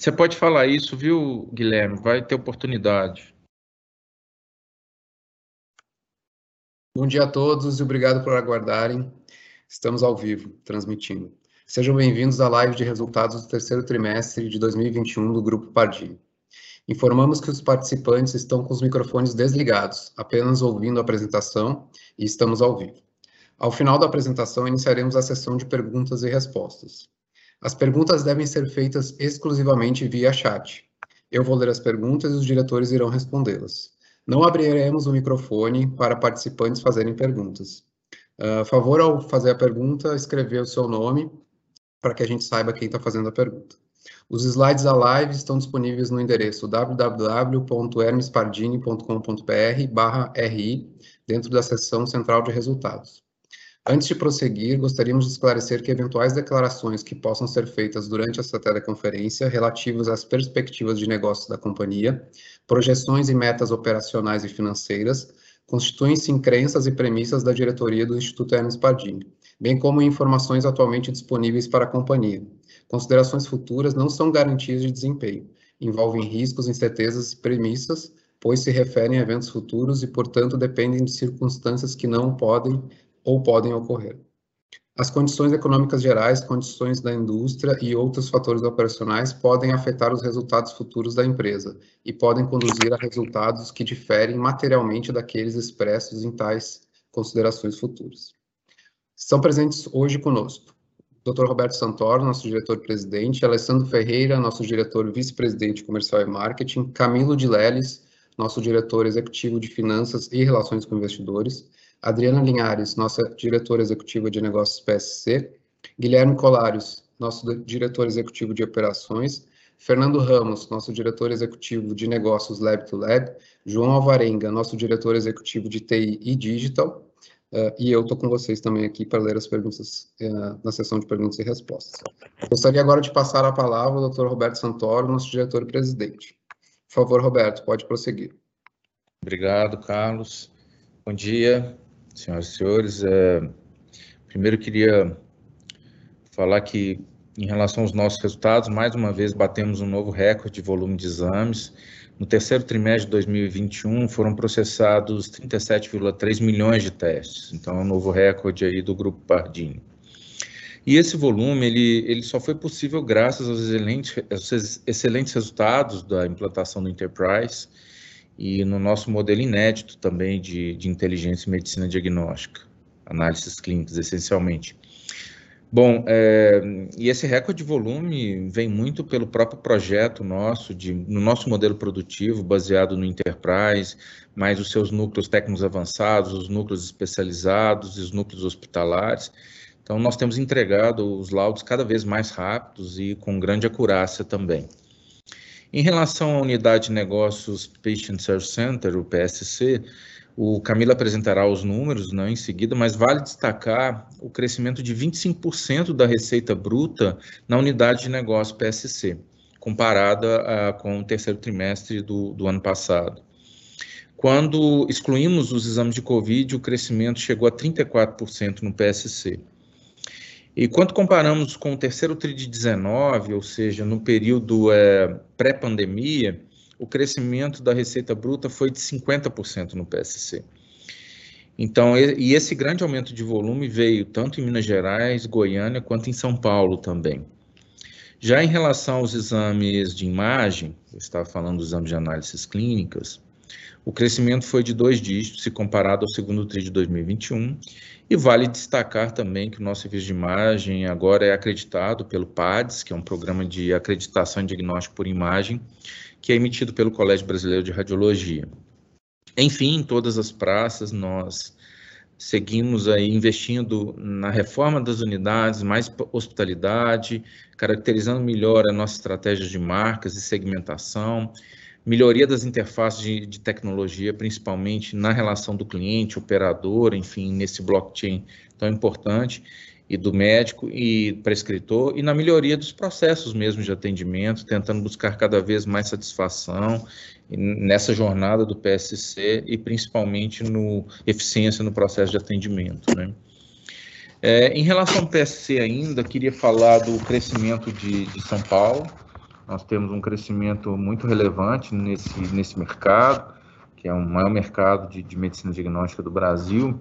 Você pode falar isso, viu, Guilherme? Vai ter oportunidade. Bom dia a todos e obrigado por aguardarem. Estamos ao vivo, transmitindo. Sejam bem-vindos à live de resultados do terceiro trimestre de 2021 do Grupo Pardini. Informamos que os participantes estão com os microfones desligados, apenas ouvindo a apresentação e estamos ao vivo. Ao final da apresentação, iniciaremos a sessão de perguntas e respostas. As perguntas devem ser feitas exclusivamente via chat. Eu vou ler as perguntas e os diretores irão respondê-las. Não abriremos o microfone para participantes fazerem perguntas. Uh, favor, ao fazer a pergunta, escrever o seu nome para que a gente saiba quem está fazendo a pergunta. Os slides da live estão disponíveis no endereço www.hermespardini.com.br/ri dentro da seção central de resultados. Antes de prosseguir, gostaríamos de esclarecer que eventuais declarações que possam ser feitas durante esta teleconferência relativas às perspectivas de negócios da companhia, projeções e metas operacionais e financeiras, constituem-se em crenças e premissas da diretoria do Instituto Hermes Pardini, bem como informações atualmente disponíveis para a companhia. Considerações futuras não são garantias de desempenho, envolvem riscos, incertezas e premissas, pois se referem a eventos futuros e, portanto, dependem de circunstâncias que não podem ou podem ocorrer. As condições econômicas gerais, condições da indústria e outros fatores operacionais podem afetar os resultados futuros da empresa e podem conduzir a resultados que diferem materialmente daqueles expressos em tais considerações futuras. Estão presentes hoje conosco Dr. Roberto Santoro, nosso diretor-presidente, Alessandro Ferreira, nosso diretor vice-presidente comercial e marketing, Camilo de Leles, nosso diretor executivo de finanças e relações com investidores, Adriana Linhares, nossa diretora executiva de negócios PSC, Guilherme Colarios, nosso diretor executivo de operações, Fernando Ramos, nosso diretor executivo de negócios Lab to Lab, João Alvarenga, nosso diretor executivo de TI e Digital, uh, e eu estou com vocês também aqui para ler as perguntas uh, na sessão de perguntas e respostas. Gostaria agora de passar a palavra ao Dr. Roberto Santoro, nosso diretor presidente. Por favor, Roberto, pode prosseguir. Obrigado, Carlos. Bom dia, senhoras e senhores. É, primeiro queria falar que, em relação aos nossos resultados, mais uma vez batemos um novo recorde de volume de exames. No terceiro trimestre de 2021, foram processados 37,3 milhões de testes. Então, é um novo recorde aí do Grupo Pardini. E esse volume, ele, ele só foi possível graças aos excelentes, aos excelentes resultados da implantação do Enterprise, e no nosso modelo inédito também de, de inteligência e medicina diagnóstica, análises clínicas, essencialmente. Bom, é, e esse recorde de volume vem muito pelo próprio projeto nosso, de, no nosso modelo produtivo, baseado no Enterprise, mais os seus núcleos técnicos avançados, os núcleos especializados e os núcleos hospitalares. Então, nós temos entregado os laudos cada vez mais rápidos e com grande acurácia também. Em relação à unidade de negócios Patient Service Center, o PSC, o Camilo apresentará os números né, em seguida, mas vale destacar o crescimento de 25% da receita bruta na unidade de negócio PSC, comparada a, com o terceiro trimestre do, do ano passado. Quando excluímos os exames de Covid, o crescimento chegou a 34% no PSC. E quando comparamos com o terceiro TRI de 19, ou seja, no período é, pré-pandemia, o crescimento da receita bruta foi de 50% no PSC. Então, e esse grande aumento de volume veio tanto em Minas Gerais, Goiânia, quanto em São Paulo também. Já em relação aos exames de imagem, eu estava falando dos exames de análises clínicas, o crescimento foi de dois dígitos se comparado ao segundo TRI de 2021 e vale destacar também que o nosso serviço de imagem agora é acreditado pelo PADS, que é um programa de acreditação e diagnóstico por imagem, que é emitido pelo Colégio Brasileiro de Radiologia. Enfim, em todas as praças, nós seguimos aí investindo na reforma das unidades, mais hospitalidade, caracterizando melhor a nossa estratégia de marcas e segmentação, melhoria das interfaces de, de, tecnologia, principalmente na relação do cliente, operador, enfim, nesse blockchain tão importante, e do médico e prescritor, e na melhoria dos processos mesmo de atendimento, tentando buscar cada vez mais satisfação nessa jornada do PSC e principalmente no eficiência no processo de atendimento, né? É, em relação ao PSC ainda, queria falar do crescimento de, de São Paulo, nós temos um crescimento muito relevante nesse, nesse mercado, que é o maior mercado de, de medicina diagnóstica do Brasil,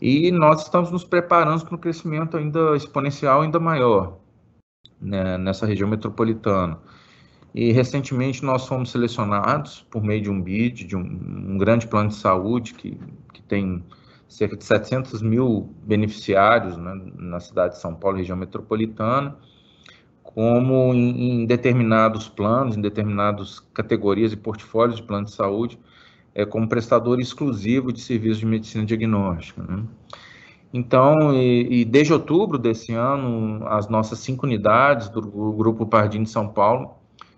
e nós estamos nos preparando para um crescimento ainda exponencial, ainda maior, né, nessa região metropolitana. E recentemente nós fomos selecionados por meio de um BID, de um, um grande plano de saúde que, que tem cerca de 700 mil beneficiários né, na cidade de São Paulo, região metropolitana, como em, em, determinados planos, em determinadas categorias e portfólios de plano de saúde, é, como prestador exclusivo de serviços de medicina diagnóstica. Né? Então, e, e, desde outubro desse ano, as nossas cinco unidades do Grupo Pardini de São Paulo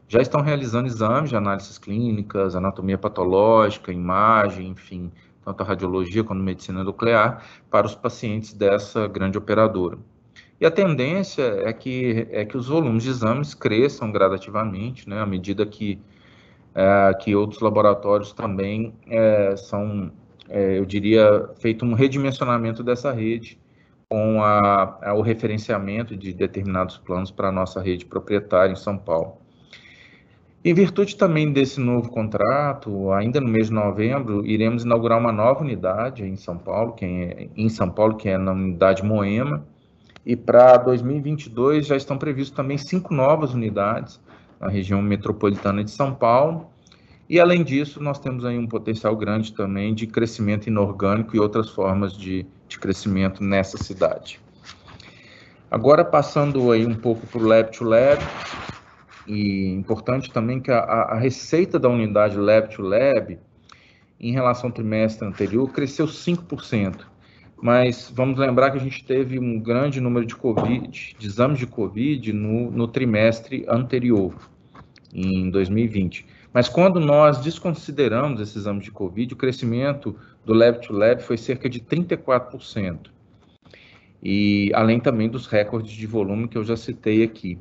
já estão realizando exames de análises clínicas, anatomia patológica, imagem, enfim, tanto a radiologia quanto a medicina nuclear, para os pacientes dessa grande operadora. E a tendência é que, é que os volumes de exames cresçam gradativamente, né, à medida que, é, que outros laboratórios também é, são, é, eu diria, feito um redimensionamento dessa rede com a, a, o referenciamento de determinados planos para a nossa rede proprietária em São Paulo. Em virtude também desse novo contrato, ainda no mês de novembro, iremos inaugurar uma nova unidade em São Paulo, que é, em São Paulo, que é na unidade Moema, e para 2022 já estão previstos também cinco novas unidades na região metropolitana de São Paulo. E além disso, nós temos aí um potencial grande também de crescimento inorgânico e outras formas de, de crescimento nessa cidade. Agora passando aí um pouco para o Lab to Lab, e importante também que a, a receita da unidade Lab to Lab, em relação ao trimestre anterior, cresceu 5%. Mas vamos lembrar que a gente teve um grande número de COVID, de exames de COVID no, no trimestre anterior, em 2020. Mas quando nós desconsideramos esses exames de COVID, o crescimento do Lab to Lab foi cerca de 34%. E além também dos recordes de volume que eu já citei aqui.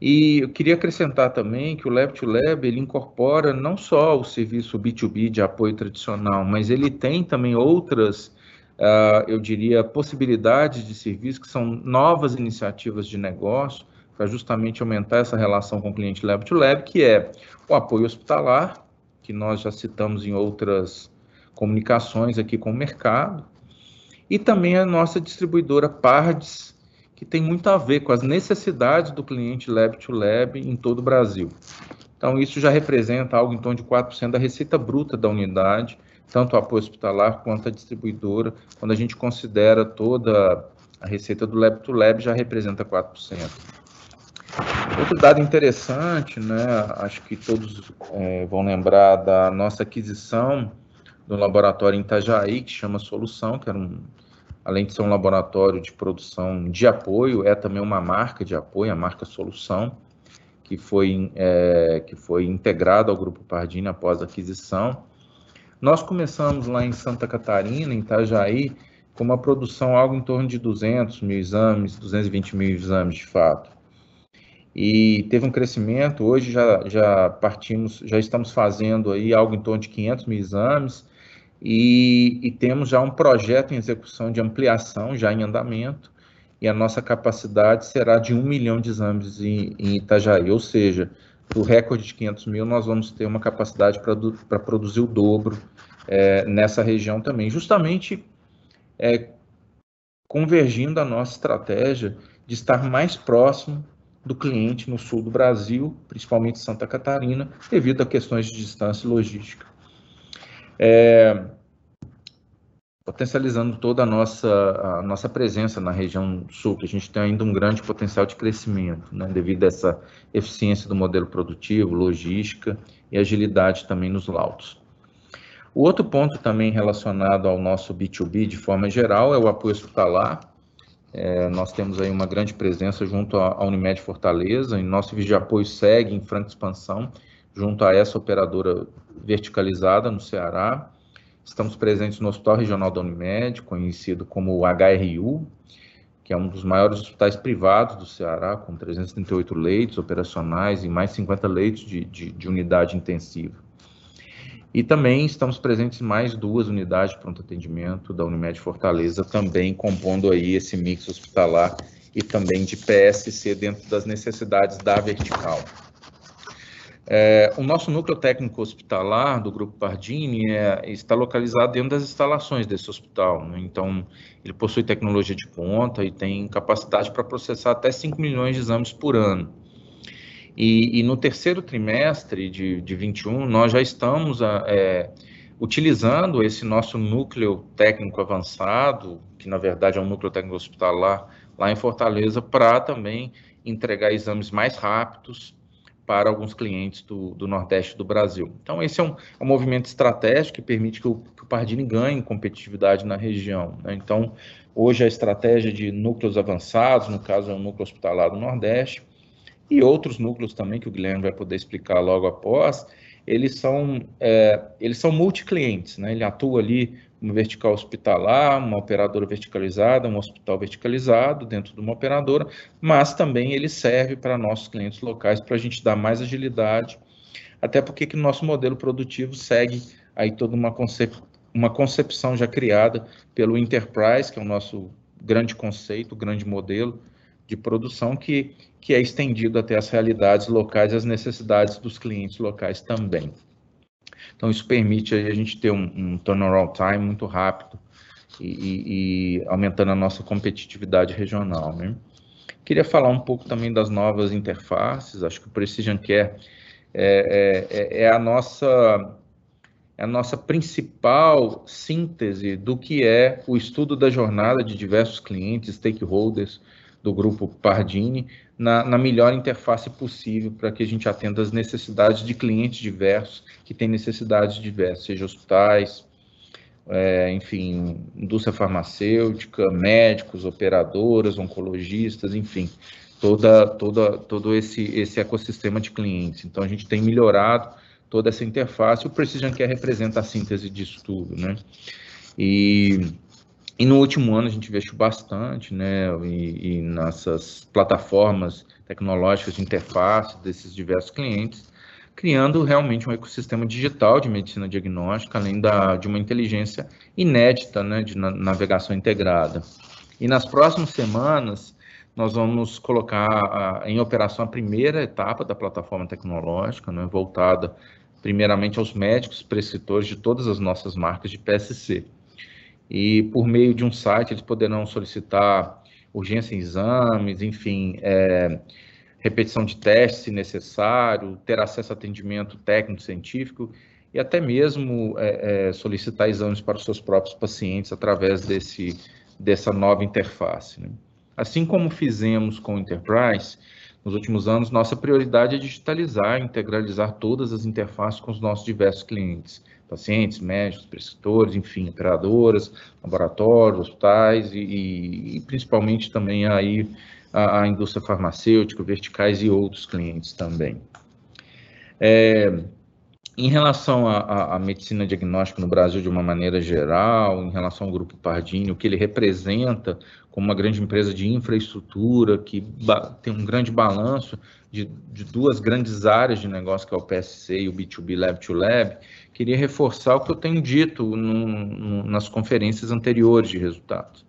E eu queria acrescentar também que o Lab to Lab ele incorpora não só o serviço B2B de apoio tradicional, mas ele tem também outras, uh, eu diria, possibilidades de serviço que são novas iniciativas de negócio para justamente aumentar essa relação com o cliente Lab to Lab, que é o apoio hospitalar, que nós já citamos em outras comunicações aqui com o mercado, e também a nossa distribuidora Pardes, que tem muito a ver com as necessidades do cliente lab to lab em todo o Brasil. Então, isso já representa algo em torno de 4% da receita bruta da unidade, tanto o apoio hospitalar quanto a distribuidora. Quando a gente considera toda a receita do lab to lab, já representa 4%. Outro dado interessante, né, acho que todos é, vão lembrar da nossa aquisição do laboratório em Itajaí, que chama Solução, que era um além de ser um laboratório de produção de apoio, é também uma marca de apoio, a marca Solução, que foi, é, que foi integrada ao Grupo Pardini após a aquisição. Nós começamos lá em Santa Catarina, em Itajaí, com uma produção algo em torno de 200 mil exames, 220 mil exames de fato. E teve um crescimento, hoje já, já partimos, já estamos fazendo aí algo em torno de 500 mil exames, e, e, temos já um projeto em execução de ampliação, já em andamento, e a nossa capacidade será de um milhão de exames em, em Itajaí, ou seja, do recorde de 500 mil, nós vamos ter uma capacidade para produzir o dobro é, nessa região também, justamente é, convergindo a nossa estratégia de estar mais próximo do cliente no sul do Brasil, principalmente Santa Catarina, devido a questões de distância e logística. É, potencializando toda a nossa, a nossa presença na região sul, que a gente tem ainda um grande potencial de crescimento, né, devido a essa eficiência do modelo produtivo, logística e agilidade também nos laudos. O outro ponto também relacionado ao nosso B2B de forma geral é o apoio hospitalar. É, nós temos aí uma grande presença junto à Unimed Fortaleza, e nosso vídeo de apoio segue em franca expansão junto a essa operadora verticalizada no Ceará. Estamos presentes no Hospital Regional da Unimed, conhecido como HRU, que é um dos maiores hospitais privados do Ceará, com 338 leitos operacionais e mais 50 leitos de, de, de unidade intensiva. E também estamos presentes em mais duas unidades de pronto atendimento da Unimed Fortaleza, também compondo aí esse mix hospitalar e também de PSC dentro das necessidades da vertical. É, o nosso núcleo técnico hospitalar do Grupo Pardini é, está localizado dentro das instalações desse hospital. Né? Então, ele possui tecnologia de ponta e tem capacidade para processar até 5 milhões de exames por ano. E, e no terceiro trimestre de, de 21, nós já estamos é, utilizando esse nosso núcleo técnico avançado, que na verdade é um núcleo técnico hospitalar lá em Fortaleza, para também entregar exames mais rápidos para alguns clientes do, do, Nordeste do Brasil. Então, esse é um, é um movimento estratégico que permite que o, que o Pardini ganhe competitividade na região. Né? Então, hoje a estratégia de núcleos avançados, no caso é o núcleo hospitalar do Nordeste, e outros núcleos também, que o Guilherme vai poder explicar logo após, eles são, é, eles são multi-clientes, né? ele atua ali uma vertical hospitalar, uma operadora verticalizada, um hospital verticalizado dentro de uma operadora, mas também ele serve para nossos clientes locais para a gente dar mais agilidade, até porque que nosso modelo produtivo segue aí toda uma, concep uma concepção já criada pelo Enterprise, que é o nosso grande conceito, grande modelo de produção que, que é estendido até as realidades locais e as necessidades dos clientes locais também. Então, isso permite a gente ter um, um turnaround time muito rápido e, e, e, aumentando a nossa competitividade regional. Né? Queria falar um pouco também das novas interfaces, acho que o Precision Care é, é, é a nossa é a nossa principal síntese do que é o estudo da jornada de diversos clientes, stakeholders do grupo Pardini, na, na melhor interface possível para que a gente atenda as necessidades de clientes diversos que têm necessidades diversas, seja hospitais, é, enfim, indústria farmacêutica, médicos, operadoras, oncologistas, enfim, toda, toda, todo esse, esse ecossistema de clientes. Então, a gente tem melhorado toda essa interface. O Precision Care representa a síntese disso tudo, né? E e no último ano a gente investiu bastante, né, e, e nessas plataformas tecnológicas de interface desses diversos clientes, criando realmente um ecossistema digital de medicina diagnóstica, além da, de uma inteligência inédita, né, de navegação integrada. E nas próximas semanas, nós vamos colocar a, em operação a primeira etapa da plataforma tecnológica, né, voltada primeiramente aos médicos prescritores de todas as nossas marcas de PSC e por meio de um site eles poderão solicitar urgência em exames, enfim, é, repetição de testes se necessário, ter acesso a atendimento técnico-científico e até mesmo é, é, solicitar exames para os seus próprios pacientes através desse, dessa nova interface. Né? Assim como fizemos com o Enterprise, nos últimos anos, nossa prioridade é digitalizar integralizar todas as interfaces com os nossos diversos clientes pacientes, médicos, prescritores, enfim, operadoras, laboratórios, hospitais e, e, principalmente também aí a, a, indústria farmacêutica, verticais e outros clientes também. É, em relação à medicina diagnóstica no Brasil de uma maneira geral, em relação ao Grupo Pardini, o que ele representa como uma grande empresa de infraestrutura, que tem um grande balanço de, de, duas grandes áreas de negócio, que é o PSC e o B2B Lab to Lab, queria reforçar o que eu tenho dito nas conferências anteriores de resultados.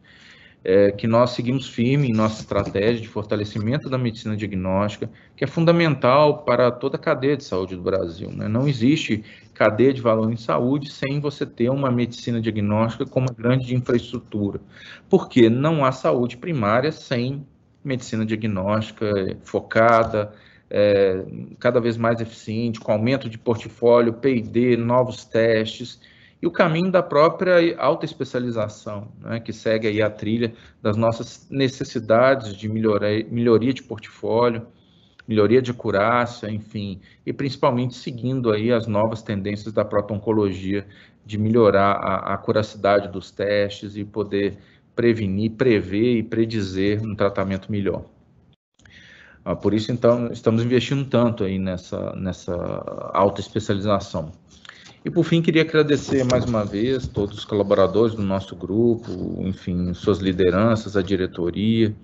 É, que nós seguimos firme em nossa estratégia de fortalecimento da medicina diagnóstica, que é fundamental para toda a cadeia de saúde do Brasil. Né? Não existe cadeia de valor em saúde sem você ter uma medicina diagnóstica com uma grande infraestrutura. Porque não há saúde primária sem medicina diagnóstica focada, é, cada vez mais eficiente, com aumento de portfólio, P&D, novos testes, e o caminho da própria alta especialização, né, que segue aí a trilha das nossas necessidades de melhoria, melhoria de portfólio, melhoria de acurácia, enfim, e principalmente seguindo aí as novas tendências da própria oncologia de melhorar a, a curacidade dos testes e poder prevenir, prever e predizer um tratamento melhor. Ah, por isso, então, estamos investindo tanto aí nessa, nessa alta especialização. E, por fim, queria agradecer mais uma vez todos os colaboradores do nosso grupo, enfim, suas lideranças, a diretoria,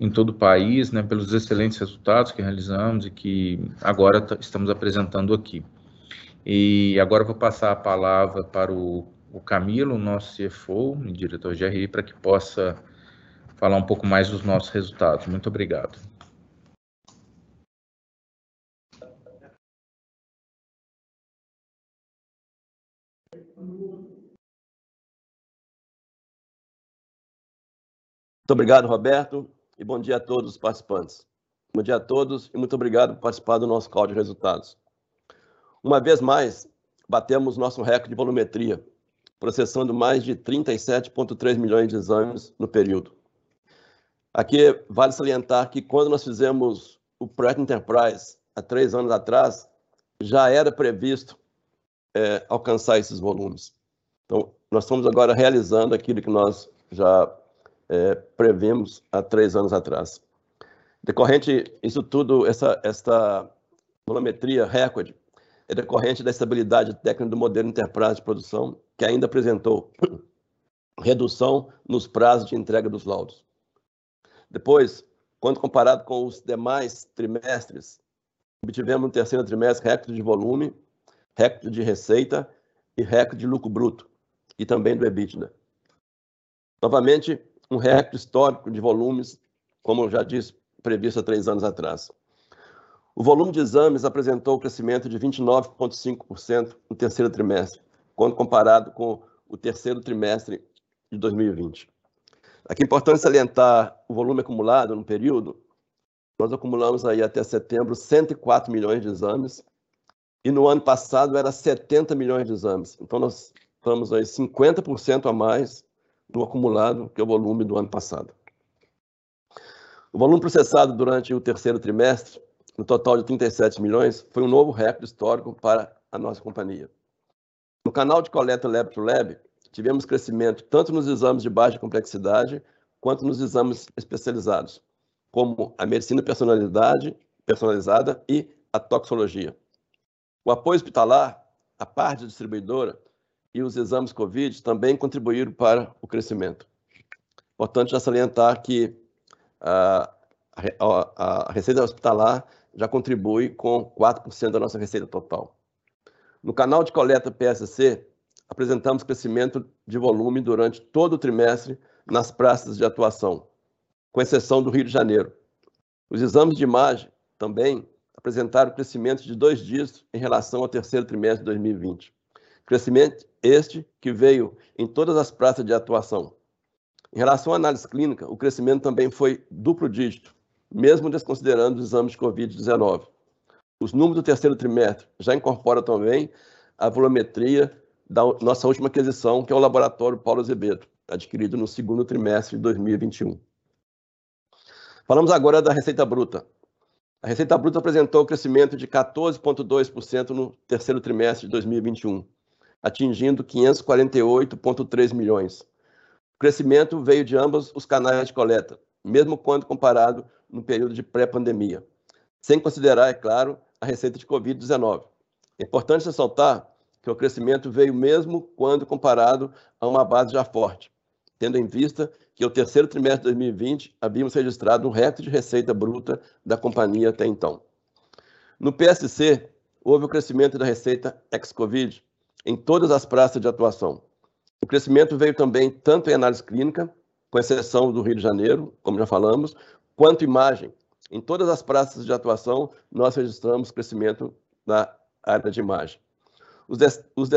em todo o país, né, pelos excelentes resultados que realizamos e que agora estamos apresentando aqui. E agora vou passar a palavra para o, o Camilo, nosso CFO, diretor de RI, para que possa falar um pouco mais dos nossos resultados. Muito obrigado. Muito obrigado, Roberto, e bom dia a todos os participantes. Bom dia a todos e muito obrigado por participar do nosso call de resultados. Uma vez mais, batemos nosso recorde de volumetria, processando mais de 37,3 milhões de exames no período. Aqui vale salientar que quando nós fizemos o projeto Enterprise, há três anos atrás, já era previsto é, alcançar esses volumes. Então, nós estamos agora realizando aquilo que nós já é, previmos há três anos atrás. Decorrente, isso tudo, essa, esta volumetria recorde, é decorrente da estabilidade técnica do modelo Enterprise de produção, que ainda apresentou redução nos prazos de entrega dos laudos. Depois, quando comparado com os demais trimestres, obtivemos no terceiro trimestre recorde de volume, recorde de receita e recorde de lucro bruto, e também do EBITDA. Novamente, um recorde histórico de volumes, como eu já disse, previsto há três anos atrás. O volume de exames apresentou um crescimento de 29,5% no terceiro trimestre, quando comparado com o terceiro trimestre de 2020. Aqui é importante salientar o volume acumulado no período. Nós acumulamos aí até setembro 104 milhões de exames e no ano passado era 70 milhões de exames. Então nós estamos aí 50% a mais no acumulado que é o volume do ano passado. O volume processado durante o terceiro trimestre no total de 37 milhões, foi um novo recorde histórico para a nossa companhia. No canal de coleta Lab to Lab, tivemos crescimento tanto nos exames de baixa complexidade quanto nos exames especializados, como a medicina personalidade, personalizada e a toxologia. O apoio hospitalar, a parte distribuidora e os exames COVID também contribuíram para o crescimento. Importante já salientar que a, a, a receita hospitalar já contribui com 4% da nossa receita total. No canal de coleta PSC, apresentamos crescimento de volume durante todo o trimestre nas praças de atuação, com exceção do Rio de Janeiro. Os exames de imagem também apresentaram crescimento de dois dígitos em relação ao terceiro trimestre de 2020. Crescimento este que veio em todas as praças de atuação. Em relação à análise clínica, o crescimento também foi duplo dígito, mesmo desconsiderando os exames de Covid-19. Os números do terceiro trimestre já incorporam também a volumetria da nossa última aquisição, que é o laboratório Paulo Azevedo, adquirido no segundo trimestre de 2021. Falamos agora da receita bruta. A receita bruta apresentou crescimento de 14,2% no terceiro trimestre de 2021, atingindo 548,3 milhões. O crescimento veio de ambos os canais de coleta, mesmo quando comparado no período de pré-pandemia, sem considerar, é claro, a receita de Covid-19. É importante ressaltar que o crescimento veio mesmo quando comparado a uma base já forte, tendo em vista que o terceiro trimestre de 2020 havíamos registrado um recorde de receita bruta da companhia até então. No PSC, houve o crescimento da receita ex-Covid em todas as praças de atuação. O crescimento veio também tanto em análise clínica, com exceção do Rio de Janeiro, como já falamos, quanto imagem. Em todas as praças de atuação, nós registramos crescimento na área de imagem. Os, os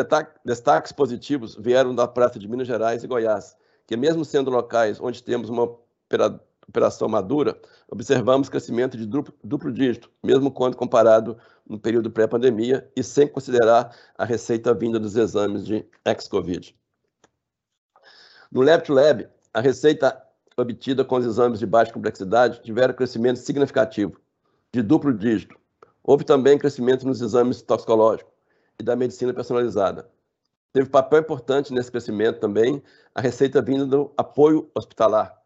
destaques positivos vieram da praça de Minas Gerais e Goiás, que mesmo sendo locais onde temos uma operação madura, observamos crescimento de duplo, duplo dígito, mesmo quando comparado no período pré-pandemia e sem considerar a receita vinda dos exames de ex-Covid. No Lab-to-Lab, a receita obtida com os exames de baixa complexidade tiveram crescimento significativo, de duplo dígito. Houve também crescimento nos exames toxicológicos e da medicina personalizada. Teve papel importante nesse crescimento também a receita vinda do apoio hospitalar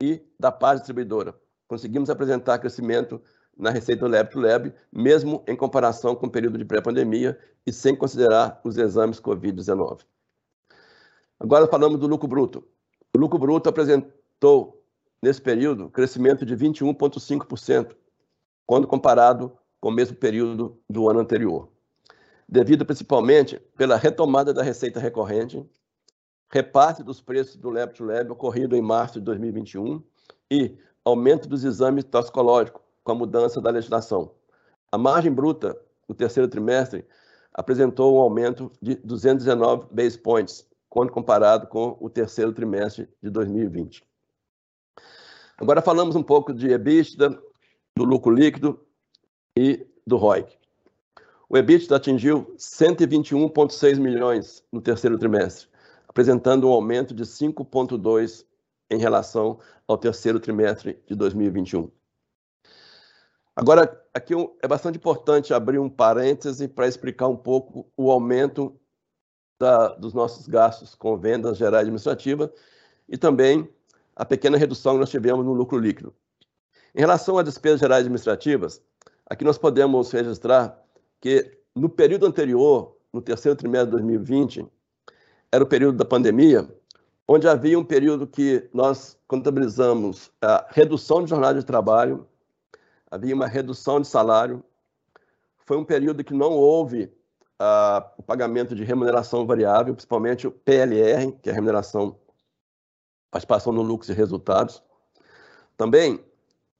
e da parte distribuidora. Conseguimos apresentar crescimento na receita do Lab to Lab, mesmo em comparação com o período de pré-pandemia e sem considerar os exames Covid-19. Agora falamos do lucro bruto. O lucro bruto apresentou, nesse período, crescimento de 21,5%, quando comparado com o mesmo período do ano anterior, devido principalmente pela retomada da receita recorrente, repasse dos preços do Lab to Lab ocorrido em março de 2021 e aumento dos exames toxicológicos com a mudança da legislação. A margem bruta no terceiro trimestre apresentou um aumento de 219 base points quando comparado com o terceiro trimestre de 2020. Agora falamos um pouco de EBITDA, do lucro líquido e do ROIC. O EBITDA atingiu 121,6 milhões no terceiro trimestre, apresentando um aumento de 5,2 em relação ao terceiro trimestre de 2021. Agora, aqui é bastante importante abrir um parêntese para explicar um pouco o aumento da, dos nossos gastos com vendas gerais administrativas e também a pequena redução que nós tivemos no lucro líquido. Em relação às despesas gerais administrativas, aqui nós podemos registrar que no período anterior, no terceiro trimestre de 2020, era o período da pandemia, onde havia um período que nós contabilizamos a redução de jornada de trabalho, havia uma redução de salário. Foi um período que não houve uh, o pagamento de remuneração variável, principalmente o PLR, que é a remuneração participação no lucro e resultados. Também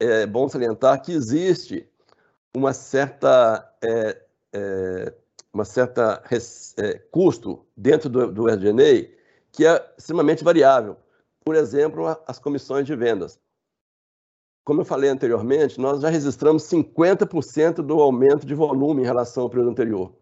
é bom salientar que existe uma certa, é, é, uma certa é, custo dentro do, do RGNA que é extremamente variável. Por exemplo, as comissões de vendas. Como eu falei anteriormente, nós já registramos 50% do aumento de volume em relação ao período anterior.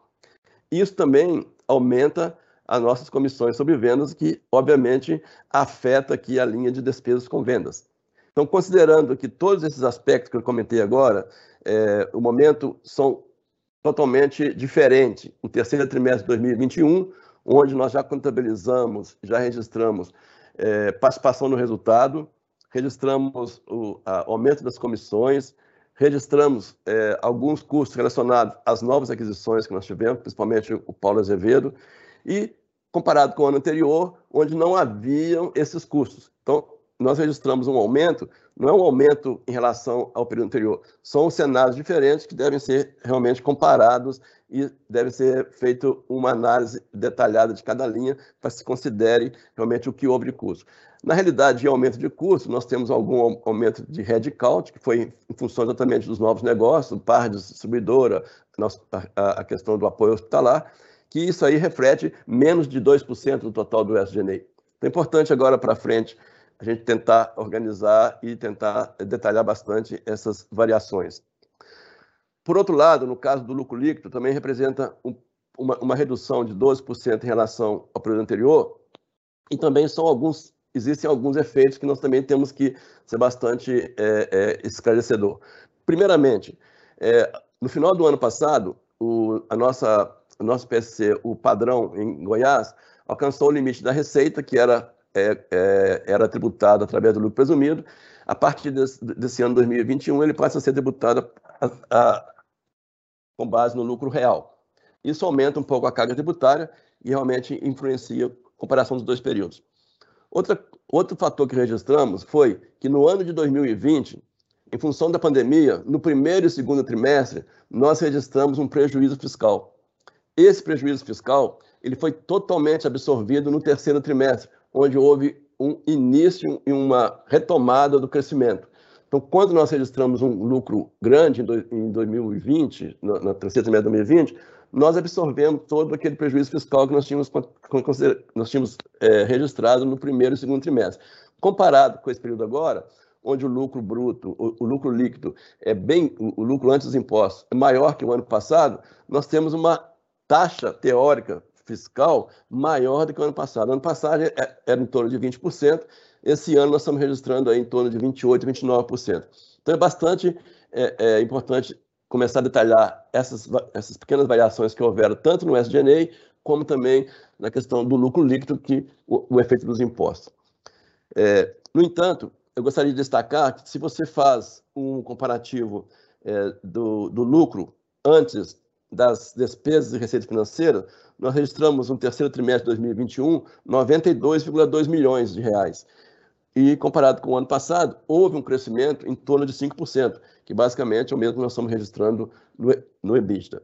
Isso também aumenta as nossas comissões sobre vendas, que obviamente afeta aqui a linha de despesas com vendas. Então, considerando que todos esses aspectos que eu comentei agora, é, o momento são totalmente diferentes. O terceiro trimestre de 2021, onde nós já contabilizamos, já registramos é, participação no resultado, registramos o aumento das comissões, registramos é, alguns custos relacionados às novas aquisições que nós tivemos, principalmente o Paulo Azevedo, e comparado com o ano anterior, onde não haviam esses custos. Então, nós registramos um aumento, não é um aumento em relação ao período anterior, são cenários diferentes que devem ser realmente comparados e deve ser feita uma análise detalhada de cada linha para se considere realmente o que houve de custo. Na realidade, em aumento de custo, nós temos algum aumento de headcount, que foi em função exatamente dos novos negócios, par de distribuidora, a questão do apoio hospitalar, que isso aí reflete menos de 2% do total do SGNA. Então, é importante agora para frente a gente tentar organizar e tentar detalhar bastante essas variações. Por outro lado, no caso do lucro líquido, também representa um, uma, uma, redução de 12% em relação ao período anterior, e também são alguns, existem alguns efeitos que nós também temos que ser bastante é, é, esclarecedor. Primeiramente, é, no final do ano passado, o, a nossa, o nosso PSC, o padrão em Goiás, alcançou o limite da receita, que era é, é, era tributado através do lucro presumido. A partir desse, desse ano 2021, ele passa a ser tributado a, a, com base no lucro real. Isso aumenta um pouco a carga tributária e realmente influencia a comparação dos dois períodos. Outra, outro fator que registramos foi que no ano de 2020, em função da pandemia, no primeiro e segundo trimestre, nós registramos um prejuízo fiscal. Esse prejuízo fiscal ele foi totalmente absorvido no terceiro trimestre, onde houve um início e uma retomada do crescimento. Então, quando nós registramos um lucro grande em 2020, na terceira trimestre de 2020, nós absorvemos todo aquele prejuízo fiscal que nós tínhamos, nós tínhamos é, registrado no primeiro e segundo trimestre. Comparado com esse período agora, onde o lucro bruto, o, o lucro líquido é bem, o, o lucro antes dos impostos é maior que o ano passado, nós temos uma taxa teórica fiscal maior do que o ano passado. Ano passado é, era em torno de 20%, esse ano nós estamos registrando aí em torno de 28%, 29%. Então é bastante é, é importante começar a detalhar essas, essas pequenas variações que houveram, tanto no SGNA, como também na questão do lucro líquido, que o, o efeito dos impostos. É, no entanto, eu gostaria de destacar que se você faz um comparativo é, do, do lucro antes das despesas e receitas financeiras, nós registramos no terceiro trimestre de 2021 92,2 milhões de reais. E comparado com o ano passado, houve um crescimento em torno de 5%, que basicamente é o mesmo que nós estamos registrando no, no EBITDA.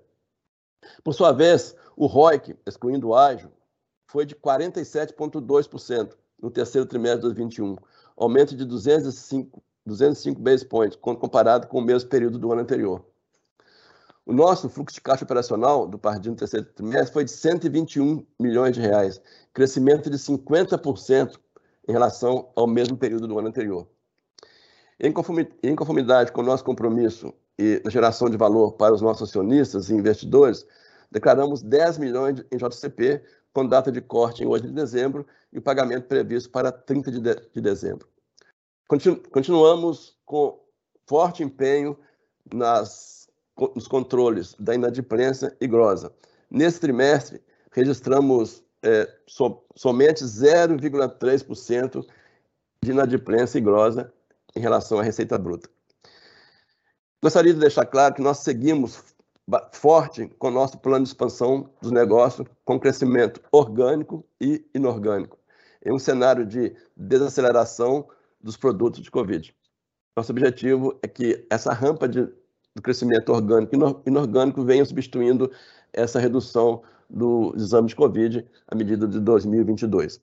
Por sua vez, o ROIC, excluindo o ágio, foi de 47,2% no terceiro trimestre de 2021, aumento de 205, 205 basis points, quando comparado com o mesmo período do ano anterior. O nosso fluxo de caixa operacional do Pardinho no terceiro trimestre foi de 121 milhões de reais, crescimento de 50% em relação ao mesmo período do ano anterior. Em conformidade com o nosso compromisso e geração de valor para os nossos acionistas e investidores, declaramos 10 milhões em JCP, com data de corte em 8 de dezembro e o pagamento previsto para 30 de, de, de dezembro. Continu, continuamos com forte empenho nas, nos controles da inadimplência e grosa. Nesse trimestre, registramos é, so, somente 0,3% de inadimplência e grosa em relação à receita bruta. Gostaria de deixar claro que nós seguimos forte com o nosso plano de expansão dos negócios, com crescimento orgânico e inorgânico, em um cenário de desaceleração dos produtos de Covid. Nosso objetivo é que essa rampa de, do crescimento orgânico e inorgânico venha substituindo essa redução do exame de Covid à medida de 2022.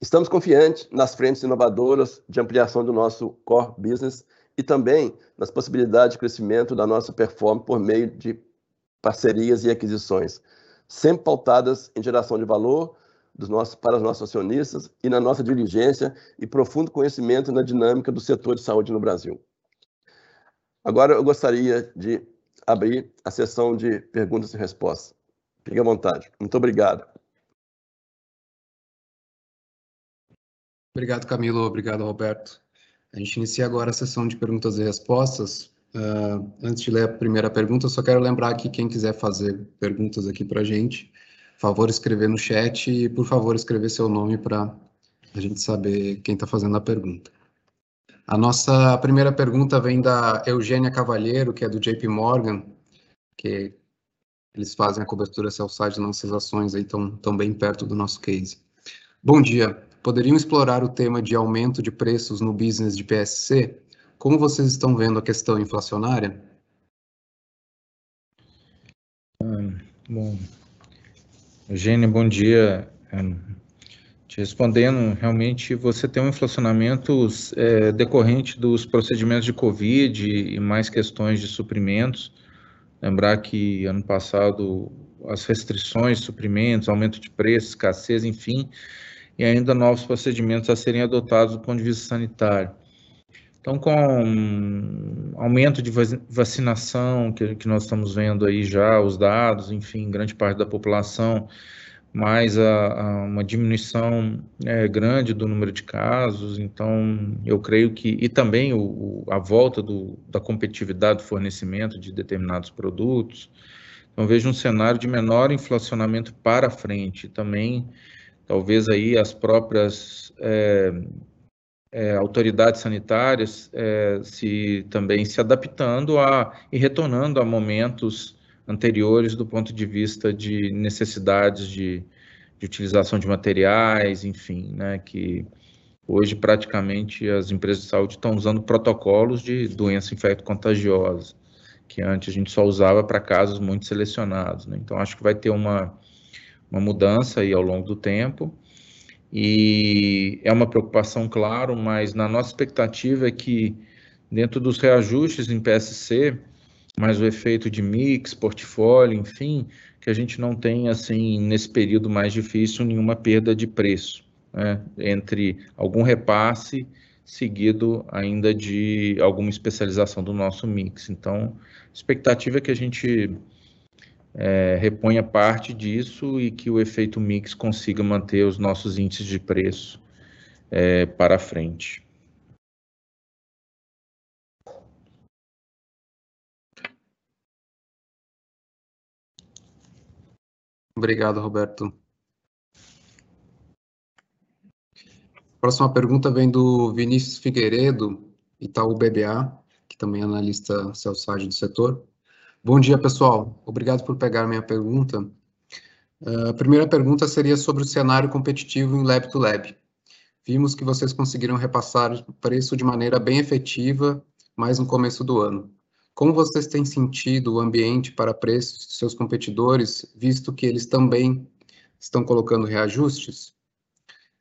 Estamos confiantes nas frentes inovadoras de ampliação do nosso core business e também nas possibilidades de crescimento da nossa performance por meio de parcerias e aquisições, sempre pautadas em geração de valor nossos, para os nossos acionistas e na nossa diligência e profundo conhecimento na dinâmica do setor de saúde no Brasil. Agora eu gostaria de abrir a sessão de perguntas e respostas. Fique à vontade. Muito obrigado. Obrigado, Camilo. Obrigado, Roberto. A gente inicia agora a sessão de perguntas e respostas. Uh, antes de ler a primeira pergunta, só quero lembrar que quem quiser fazer perguntas aqui para a gente, favor escrever no chat e, por favor, escrever seu nome para a gente saber quem está fazendo a pergunta. A nossa primeira pergunta vem da Eugênia Cavalheiro, que é do JP Morgan, que eles fazem a cobertura sell-side nas nossas ações, estão bem perto do nosso case. Bom dia poderiam explorar o tema de aumento de preços no business de PSC? Como vocês estão vendo a questão inflacionária? Hum, bom, Eugênia, bom dia. Te respondendo, realmente você tem um inflacionamento é, decorrente dos procedimentos de Covid e mais questões de suprimentos. Lembrar que ano passado as restrições, suprimentos, aumento de preço, escassez, enfim, e ainda novos procedimentos a serem adotados do ponto de vista sanitário. Então, com aumento de vacinação, que, que nós estamos vendo aí já, os dados, enfim, grande parte da população, mais a, a uma diminuição é, grande do número de casos, então eu creio que, e também o, a volta do, da competitividade do fornecimento de determinados produtos, então vejo um cenário de menor inflacionamento para frente, também talvez aí as próprias é, é, autoridades sanitárias é, se também se adaptando a e retornando a momentos anteriores do ponto de vista de necessidades de, de utilização de materiais, enfim, né, que hoje praticamente as empresas de saúde estão usando protocolos de doença infecto-contagiosa, que antes a gente só usava para casos muito selecionados. Né? Então acho que vai ter uma uma mudança aí ao longo do tempo. E é uma preocupação, claro, mas na nossa expectativa é que dentro dos reajustes em PSC, mais o efeito de mix, portfólio, enfim, que a gente não tenha, assim, nesse período mais difícil, nenhuma perda de preço, né, entre algum repasse seguido ainda de alguma especialização do nosso mix. Então, a expectativa é que a gente é, reponha parte disso e que o efeito mix consiga manter os nossos índices de preço é, para frente. Obrigado, Roberto. Próxima pergunta vem do Vinícius Figueiredo, Itaú BBA, que também é analista sell-side do setor. Bom dia, pessoal. Obrigado por pegar minha pergunta. Uh, a primeira pergunta seria sobre o cenário competitivo em Lab to Lab. Vimos que vocês conseguiram repassar preço de maneira bem efetiva, mais no começo do ano. Como vocês têm sentido o ambiente para preços de seus competidores, visto que eles também estão colocando reajustes?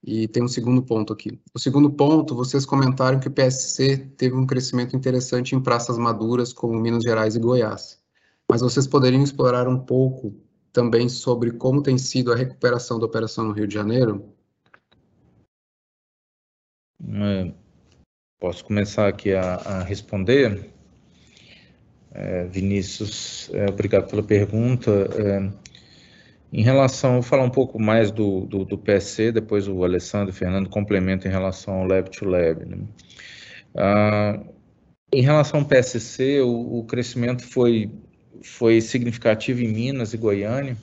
E tem um segundo ponto aqui. O segundo ponto, vocês comentaram que o PSC teve um crescimento interessante em praças maduras, como Minas Gerais e Goiás. Mas vocês poderiam explorar um pouco também sobre como tem sido a recuperação da operação no Rio de Janeiro? É, posso começar aqui a, a responder. É, Vinícius, é, obrigado pela pergunta. É, em relação, vou falar um pouco mais do, do, do PSC, depois o Alessandro e o Fernando complementam em relação ao Lab to Lab. Né? Ah, em relação ao PSC, o, o, crescimento foi, foi significativo em Minas e Goiânia,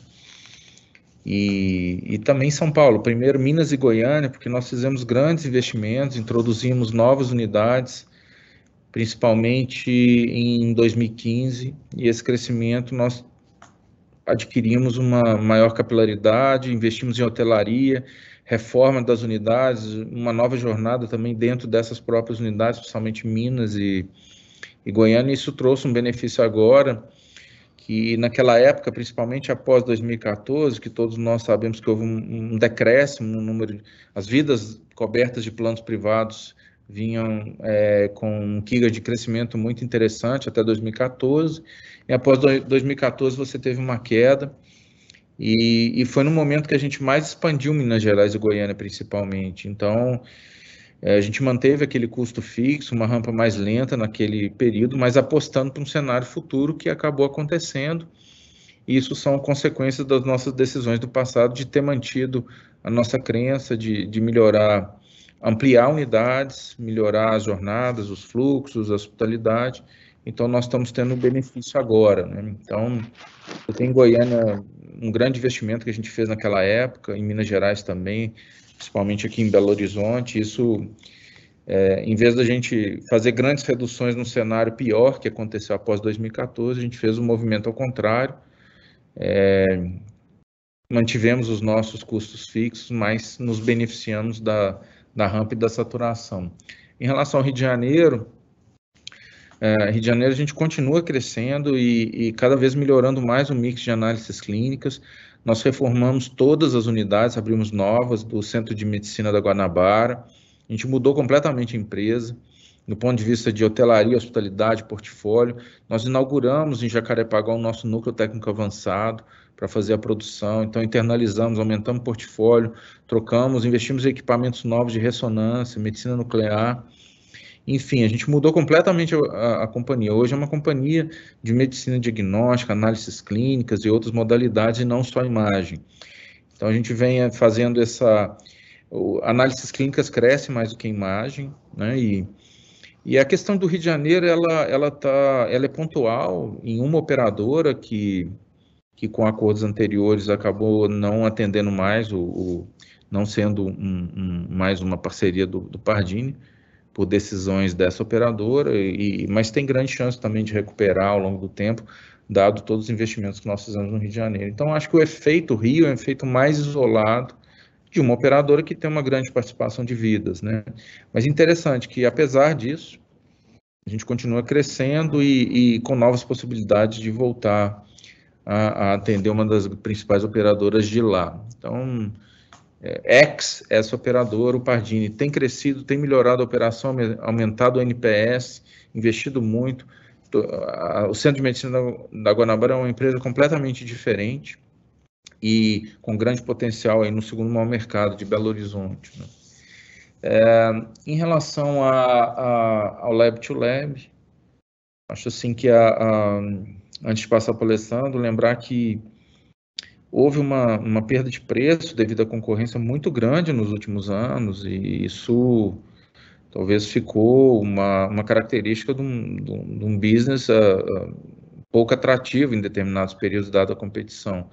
e, e também São Paulo. Primeiro, Minas e Goiânia, porque nós fizemos grandes investimentos, introduzimos novas unidades, principalmente em 2015, e esse crescimento nós adquirimos uma maior capilaridade, investimos em hotelaria, reforma das unidades, uma nova jornada também dentro dessas próprias unidades, especialmente Minas e, e Goiânia. Isso trouxe um benefício agora, que naquela época, principalmente após 2014, que todos nós sabemos que houve um, um decréscimo no número, as vidas cobertas de planos privados vinham é, com um Kiga de crescimento muito interessante até 2014, e após 2014 você teve uma queda, e, e, foi no momento que a gente mais expandiu Minas Gerais e Goiânia, principalmente. Então, é, a gente manteve aquele custo fixo, uma rampa mais lenta naquele período, mas apostando para um cenário futuro que acabou acontecendo. Isso são consequências das nossas decisões do passado de ter mantido a nossa crença de, de melhorar ampliar unidades, melhorar as jornadas, os fluxos, a hospitalidade. Então, nós estamos tendo benefício agora. Né? Então, eu tenho em Goiânia um grande investimento que a gente fez naquela época, em Minas Gerais também, principalmente aqui em Belo Horizonte. Isso, é, em vez da gente fazer grandes reduções no cenário pior que aconteceu após 2014, a gente fez um movimento ao contrário. É, mantivemos os nossos custos fixos, mas nos beneficiamos da, da rampa e da saturação. Em relação ao Rio de Janeiro, é, Rio de Janeiro a gente continua crescendo e, e, cada vez melhorando mais o mix de análises clínicas. Nós reformamos todas as unidades, abrimos novas do Centro de Medicina da Guanabara. A gente mudou completamente a empresa, no ponto de vista de hotelaria, hospitalidade, portfólio. Nós inauguramos em Jacarepaguá o nosso núcleo técnico avançado, para fazer a produção. Então, internalizamos, aumentamos o portfólio, trocamos, investimos em equipamentos novos de ressonância, medicina nuclear. Enfim, a gente mudou completamente a, a, companhia. Hoje é uma companhia de medicina diagnóstica, análises clínicas e outras modalidades, e não só imagem. Então, a gente vem fazendo essa. O, análises clínicas cresce mais do que imagem, né? E, e a questão do Rio de Janeiro, ela, ela, tá, ela é pontual em uma operadora que que com acordos anteriores acabou não atendendo mais, o, o não sendo um, um, mais uma parceria do, do, Pardini, por decisões dessa operadora, e, mas tem grande chance também de recuperar ao longo do tempo, dado todos os investimentos que nós fizemos no Rio de Janeiro. Então, acho que o efeito Rio é um efeito mais isolado de uma operadora que tem uma grande participação de vidas, né? Mas interessante que, apesar disso, a gente continua crescendo e, e com novas possibilidades de voltar a, a atender uma das principais operadoras de lá. Então, é, ex essa operadora, o Pardini, tem crescido, tem melhorado a operação, aumentado o NPS, investido muito. O Centro de Medicina da Guanabara é uma empresa completamente diferente e com grande potencial aí no segundo maior mercado de Belo Horizonte. Né? É, em relação a, a, ao Lab to Lab, acho assim que a, a antes de passar para o Alessandro, lembrar que houve uma, uma perda de preço devido à concorrência muito grande nos últimos anos, e isso talvez ficou uma, uma característica de um, de um business uh, pouco atrativo em determinados períodos, dada a competição.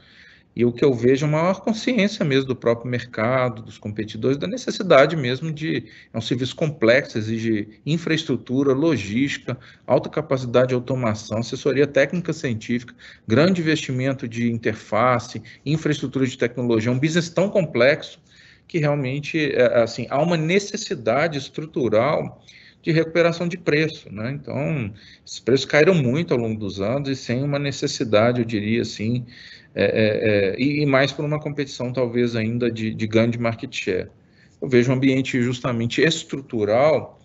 E o que eu vejo é uma maior consciência mesmo do próprio mercado, dos competidores, da necessidade mesmo de. É um serviço complexo, exige infraestrutura, logística, alta capacidade de automação, assessoria técnica científica, grande investimento de interface, infraestrutura de tecnologia. É um business tão complexo que realmente é, assim, há uma necessidade estrutural de recuperação de preço, né? Então, esses preços caíram muito ao longo dos anos e sem uma necessidade, eu diria assim, é, é, é, e, mais por uma competição talvez ainda de, de ganho de market share. Eu vejo um ambiente justamente estrutural,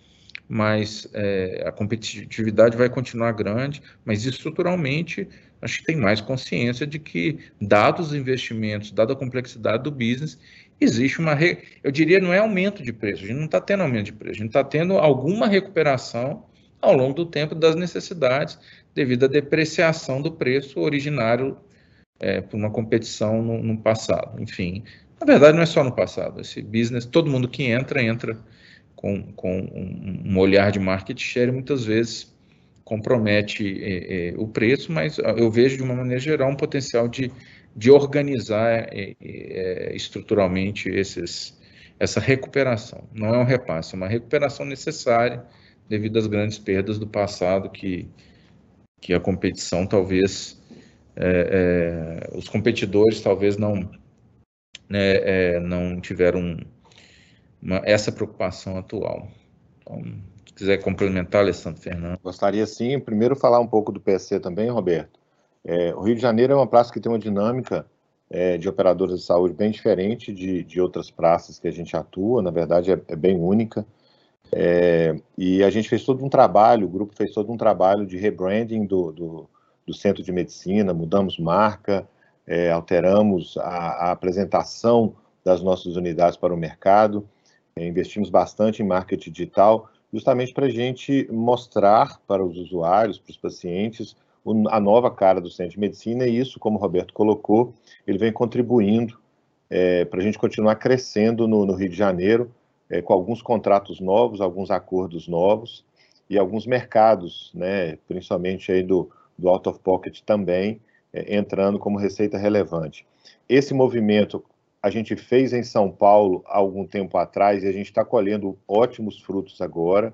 mas é, a competitividade vai continuar grande, mas estruturalmente acho que tem mais consciência de que, dados os investimentos, dada a complexidade do business, existe uma, eu diria, não é aumento de preço, a gente não está tendo aumento de preço, a gente está tendo alguma recuperação ao longo do tempo das necessidades devido à depreciação do preço originário é, por uma competição no, no, passado. Enfim, na verdade não é só no passado, esse business, todo mundo que entra, entra com, com um, olhar de market share muitas vezes compromete é, é, o preço, mas eu vejo de uma maneira geral um potencial de de organizar é, é, estruturalmente esses, essa recuperação. Não é um repasse, é uma recuperação necessária devido às grandes perdas do passado que, que a competição talvez, é, é, os competidores talvez não, né, é, não tiveram uma, essa preocupação atual. Então, se quiser complementar, Alessandro Fernando. Gostaria sim, primeiro falar um pouco do PSC também, Roberto. É, o Rio de Janeiro é uma praça que tem uma dinâmica é, de operadoras de saúde bem diferente de, de outras praças que a gente atua, na verdade é, é bem única. É, e a gente fez todo um trabalho, o grupo fez todo um trabalho de rebranding do, do, do centro de medicina, mudamos marca, é, alteramos a, a, apresentação das nossas unidades para o mercado, é, investimos bastante em marketing digital, justamente para a gente mostrar para os usuários, para os pacientes, a nova cara do Centro de Medicina, e isso, como o Roberto colocou, ele vem contribuindo é, para a gente continuar crescendo no, no Rio de Janeiro, é, com alguns contratos novos, alguns acordos novos, e alguns mercados, né, principalmente aí do, do out of pocket também, é, entrando como receita relevante. Esse movimento a gente fez em São Paulo há algum tempo atrás e a gente está colhendo ótimos frutos agora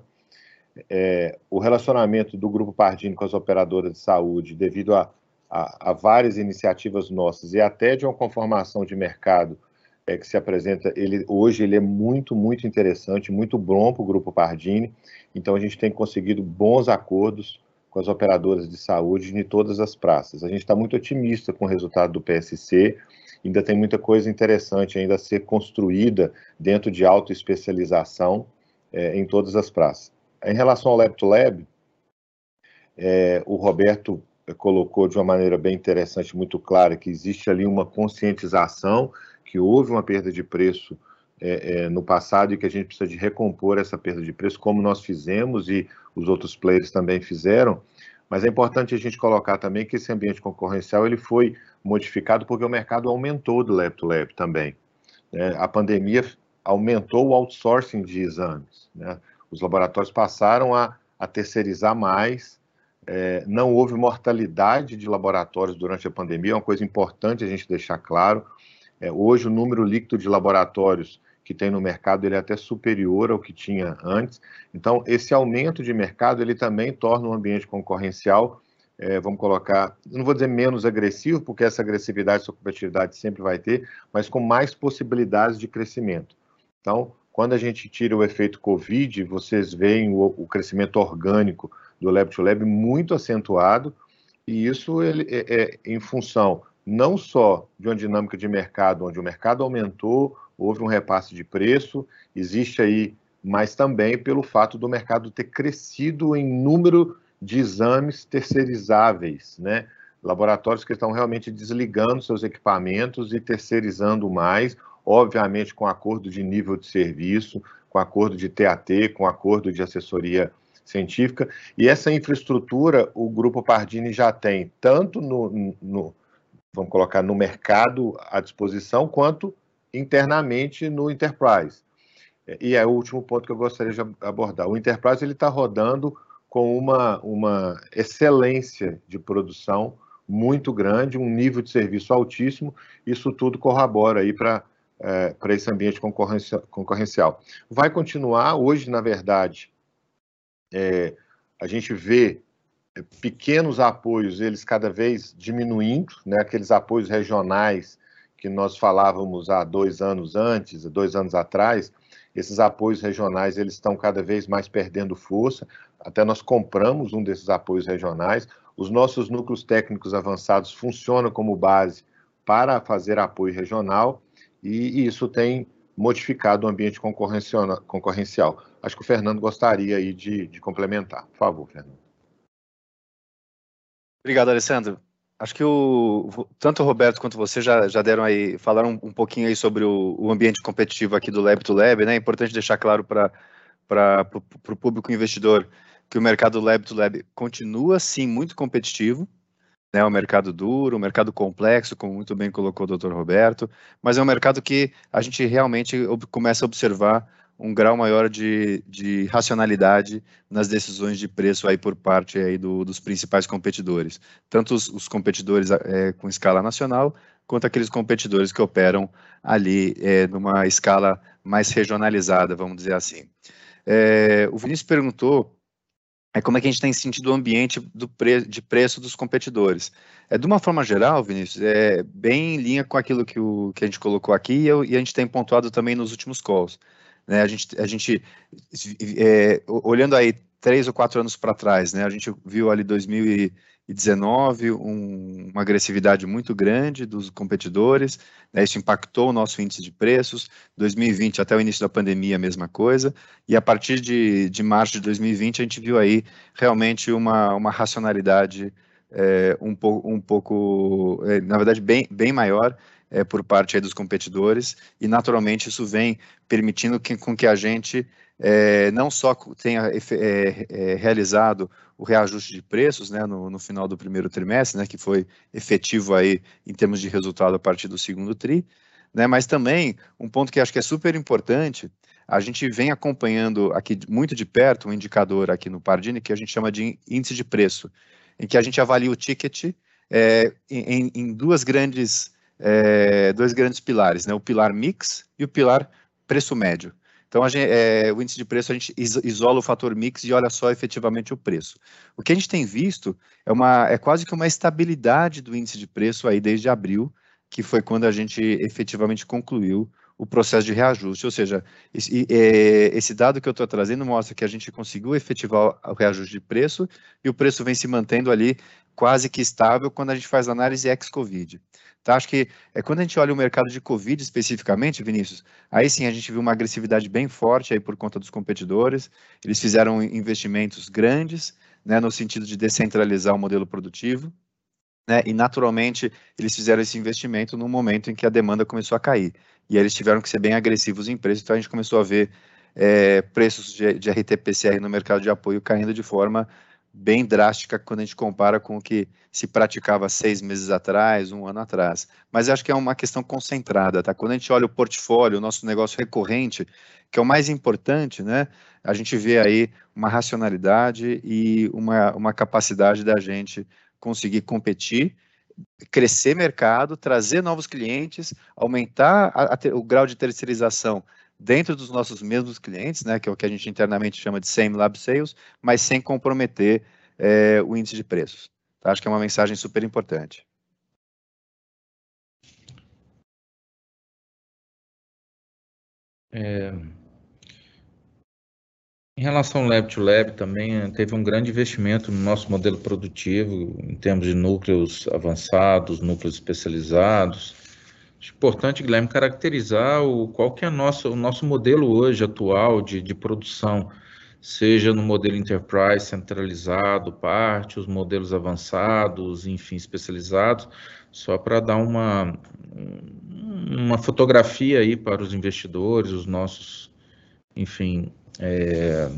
é, o relacionamento do Grupo Pardini com as operadoras de saúde, devido a, a, a várias iniciativas nossas e até de uma conformação de mercado é, que se apresenta, ele, hoje ele é muito, muito interessante, muito bom para o Grupo Pardini, então a gente tem conseguido bons acordos com as operadoras de saúde em todas as praças. A gente está muito otimista com o resultado do PSC, ainda tem muita coisa interessante ainda a ser construída dentro de autoespecialização é, em todas as praças. Em relação ao Lab to Lab, é, o Roberto colocou de uma maneira bem interessante, muito clara, que existe ali uma conscientização, que houve uma perda de preço é, é, no passado e que a gente precisa de recompor essa perda de preço, como nós fizemos e os outros players também fizeram. Mas é importante a gente colocar também que esse ambiente concorrencial ele foi modificado porque o mercado aumentou do lab to lab também. Né? A pandemia aumentou o outsourcing de exames. Né? Os laboratórios passaram a, a terceirizar mais. É, não houve mortalidade de laboratórios durante a pandemia, é uma coisa importante a gente deixar claro. É, hoje, o número líquido de laboratórios que tem no mercado ele é até superior ao que tinha antes. Então, esse aumento de mercado ele também torna o ambiente concorrencial, é, vamos colocar, não vou dizer menos agressivo, porque essa agressividade, essa competitividade sempre vai ter, mas com mais possibilidades de crescimento. Então, quando a gente tira o efeito Covid, vocês veem o, o crescimento orgânico do Lab to Lab muito acentuado, e isso ele, é, é em função não só de uma dinâmica de mercado, onde o mercado aumentou, houve um repasse de preço, existe aí, mas também pelo fato do mercado ter crescido em número de exames terceirizáveis, né? Laboratórios que estão realmente desligando seus equipamentos e terceirizando mais, obviamente com acordo de nível de serviço, com acordo de TAT, com acordo de assessoria científica. E essa infraestrutura o Grupo Pardini já tem, tanto no, no vamos colocar, no mercado à disposição, quanto internamente no Enterprise. E é o último ponto que eu gostaria de abordar. O Enterprise está rodando com uma, uma excelência de produção muito grande, um nível de serviço altíssimo. Isso tudo corrobora aí para é, para esse ambiente concorrencial. Vai continuar, hoje, na verdade, é, a gente vê é, pequenos apoios, eles cada vez diminuindo, né, aqueles apoios regionais que nós falávamos há dois anos antes, dois anos atrás, esses apoios regionais eles estão cada vez mais perdendo força. Até nós compramos um desses apoios regionais. Os nossos núcleos técnicos avançados funcionam como base para fazer apoio regional e, e isso tem modificado o ambiente concorrencial. Acho que o Fernando gostaria aí de, de complementar. Por favor, Fernando. Obrigado, Alessandro. Acho que o, tanto o Roberto quanto você já, já deram aí, falaram um, pouquinho aí sobre o, o, ambiente competitivo aqui do Lab to Lab, né? É importante deixar claro para o público investidor que o mercado Lab to Lab continua, sim, muito competitivo, né, um mercado duro, um mercado complexo, como muito bem colocou o Dr. Roberto, mas é um mercado que a gente realmente começa a observar um grau maior de, de racionalidade nas decisões de preço aí por parte aí do, dos principais competidores, tanto os, os competidores é, com escala nacional, quanto aqueles competidores que operam ali é, numa escala mais regionalizada, vamos dizer assim. É, o Vinícius perguntou é como é que a gente tem sentido o ambiente do pre de preço dos competidores. É, de uma forma geral, Vinícius, é bem em linha com aquilo que, o, que a gente colocou aqui e, eu, e a gente tem pontuado também nos últimos calls. Né? A gente, a gente é, olhando aí três ou quatro anos para trás, né? a gente viu ali 2000 2019, um, uma agressividade muito grande dos competidores, né, isso impactou o nosso índice de preços, 2020 até o início da pandemia a mesma coisa, e a partir de, de março de 2020 a gente viu aí realmente uma, uma racionalidade é, um, po, um pouco, é, na verdade, bem, bem maior é, por parte dos competidores, e naturalmente isso vem permitindo que, com que a gente é, não só tenha é, é, realizado o reajuste de preços né, no, no, final do primeiro trimestre, né, que foi efetivo aí em termos de resultado a partir do segundo TRI, né, mas também um ponto que acho que é super importante, a gente vem acompanhando aqui muito de perto um indicador aqui no Pardini que a gente chama de índice de preço, em que a gente avalia o ticket é, em, em, duas grandes, é, dois grandes pilares, né, o pilar mix e o pilar preço médio. Então, gente, é, o índice de preço, a gente isola o fator mix e olha só efetivamente o preço. O que a gente tem visto é, uma, é quase que uma estabilidade do índice de preço aí desde abril, que foi quando a gente efetivamente concluiu o processo de reajuste. Ou seja, esse, é, esse dado que eu estou trazendo mostra que a gente conseguiu efetivar o reajuste de preço e o preço vem se mantendo ali quase que estável quando a gente faz análise ex-Covid. Tá? Acho que é, quando a gente olha o mercado de Covid especificamente, Vinícius, aí sim a gente viu uma agressividade bem forte aí por conta dos competidores. Eles fizeram investimentos grandes, né, no sentido de descentralizar o modelo produtivo, né, e naturalmente eles fizeram esse investimento no momento em que a demanda começou a cair. E aí eles tiveram que ser bem agressivos em preço, então a gente começou a ver é, preços de, de RT-PCR no mercado de apoio caindo de forma bem drástica quando a gente compara com o que se praticava seis meses atrás, um ano atrás. Mas acho que é uma questão concentrada, tá? Quando a gente olha o portfólio, o nosso negócio recorrente, que é o mais importante, né? A gente vê aí uma racionalidade e uma, uma capacidade da gente conseguir competir, crescer mercado, trazer novos clientes, aumentar a, a, o grau de terceirização dentro dos nossos mesmos clientes, né, que é o que a gente internamente chama de same lab sales, mas sem comprometer é, o índice de preços. Tá? Acho que é uma mensagem super importante. É, em relação ao Lab to Lab, também eh, teve um grande investimento no nosso modelo produtivo, em termos de núcleos avançados, núcleos especializados, Importante, Guilherme, caracterizar o, qual que é nosso, o nosso modelo hoje atual de, de produção, seja no modelo enterprise centralizado, parte, os modelos avançados, enfim, especializados, só para dar uma, uma fotografia aí para os investidores, os nossos, enfim, é,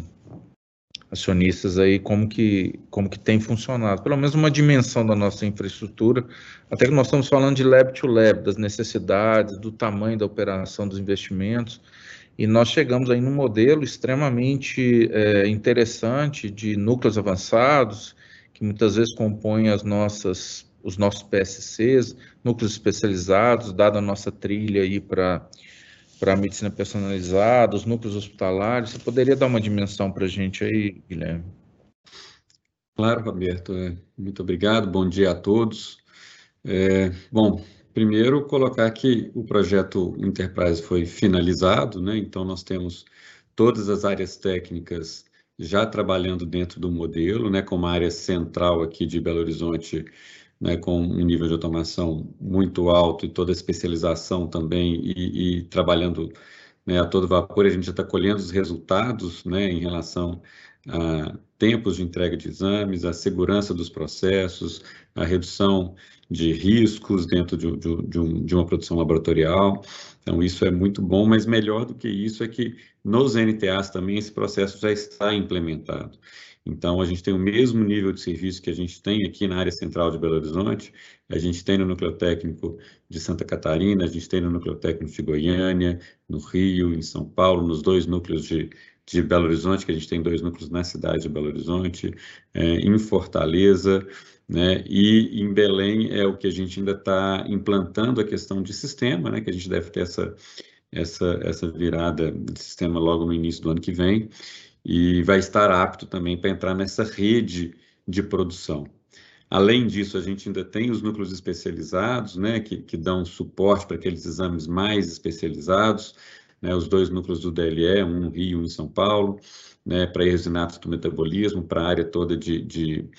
acionistas aí como que como que tem funcionado, pelo menos uma dimensão da nossa infraestrutura, até que nós estamos falando de lab to lab, das necessidades, do tamanho da operação dos investimentos, e nós chegamos aí num modelo extremamente é, interessante de núcleos avançados, que muitas vezes compõem as nossas os nossos PSCs, núcleos especializados, dada a nossa trilha aí para para a medicina personalizada, os núcleos hospitalares. Você poderia dar uma dimensão para a gente aí, Guilherme? Claro, Roberto. É, muito obrigado. Bom dia a todos. É, bom, primeiro, colocar que o projeto Enterprise foi finalizado, né? então nós temos todas as áreas técnicas já trabalhando dentro do modelo, né, como área central aqui de Belo Horizonte, né, com um nível de automação muito alto e toda a especialização também, e, e trabalhando né, a todo vapor, a gente já está colhendo os resultados né, em relação a tempos de entrega de exames, a segurança dos processos, a redução de riscos dentro de, de, de, um, de uma produção laboratorial. Então, isso é muito bom, mas melhor do que isso é que nos NTAs também esse processo já está implementado. Então, a gente tem o mesmo nível de serviço que a gente tem aqui na área central de Belo Horizonte, a gente tem no núcleo técnico de Santa Catarina, a gente tem no núcleo técnico de Goiânia, no Rio, em São Paulo, nos dois núcleos de, de Belo Horizonte, que a gente tem dois núcleos na cidade de Belo Horizonte, é, em Fortaleza, né, e em Belém é o que a gente ainda está implantando a questão de sistema, né, que a gente deve ter essa, essa, essa virada de sistema logo no início do ano que vem, e vai estar apto também para entrar nessa rede de produção. Além disso, a gente ainda tem os núcleos especializados, né, que, que dão suporte para aqueles exames mais especializados, né, os dois núcleos do DLE, um no Rio e um em São Paulo, né, para erros do metabolismo, para a área toda de, de,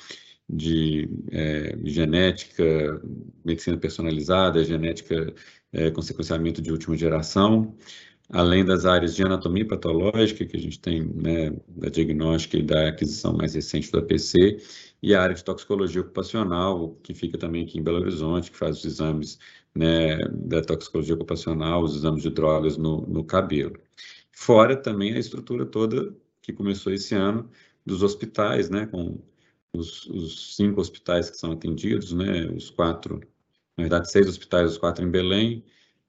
de é, genética, medicina personalizada, genética é, com sequenciamento de última geração, além das áreas de anatomia patológica, que a gente tem né, da diagnóstica e da aquisição mais recente do APC, e a área de toxicologia ocupacional, que fica também aqui em Belo Horizonte, que faz os exames né, da toxicologia ocupacional, os exames de drogas no, no cabelo. Fora também a estrutura toda que começou esse ano dos hospitais, né, com os, os, cinco hospitais que são atendidos, né, os quatro, na verdade, seis hospitais, os quatro em Belém,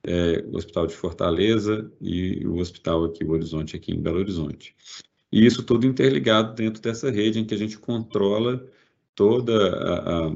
é, o Hospital de Fortaleza e o Hospital aqui, o Horizonte, aqui em Belo Horizonte. E isso tudo interligado dentro dessa rede em que a gente controla toda a, a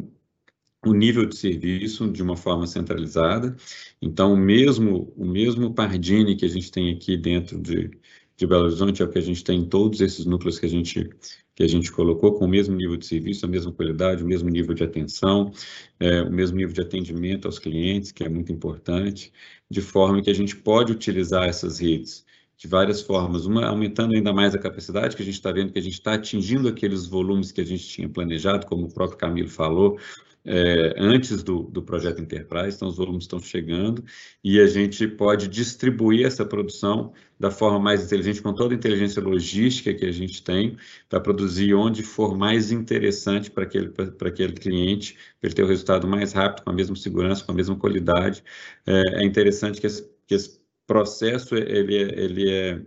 o nível de serviço de uma forma centralizada. Então, mesmo, o mesmo Pardini que a gente tem aqui dentro de, de Belo Horizonte é o que a gente tem em todos esses núcleos que a gente que a gente colocou com o mesmo nível de serviço, a mesma qualidade, o mesmo nível de atenção, é, o mesmo nível de atendimento aos clientes, que é muito importante, de forma que a gente pode utilizar essas redes de várias formas, uma aumentando ainda mais a capacidade, que a gente está vendo que a gente está atingindo aqueles volumes que a gente tinha planejado, como o próprio Camilo falou, é, antes do, do projeto Enterprise, então os volumes estão chegando e a gente pode distribuir essa produção da forma mais inteligente, com toda a inteligência logística que a gente tem, para produzir onde for mais interessante para aquele, aquele cliente, para ele ter o resultado mais rápido, com a mesma segurança, com a mesma qualidade. É, é interessante que esse, que esse processo ele é, ele é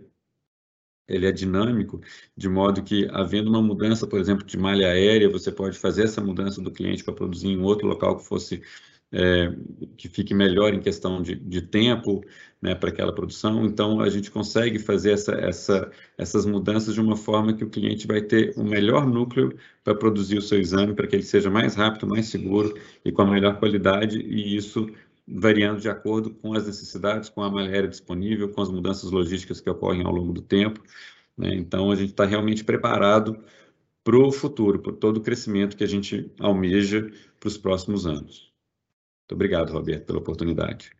ele é dinâmico, de modo que, havendo uma mudança, por exemplo, de malha aérea, você pode fazer essa mudança do cliente para produzir em outro local que fosse é, que fique melhor em questão de, de tempo né, para aquela produção. Então, a gente consegue fazer essa, essa, essas mudanças de uma forma que o cliente vai ter o melhor núcleo para produzir o seu exame, para que ele seja mais rápido, mais seguro e com a melhor qualidade, e isso variando de acordo com as necessidades, com a malha aérea disponível, com as mudanças logísticas que ocorrem ao longo do tempo. Né? Então, a gente está realmente preparado para o futuro, para todo o crescimento que a gente almeja para os próximos anos. Muito obrigado, Roberto, pela oportunidade.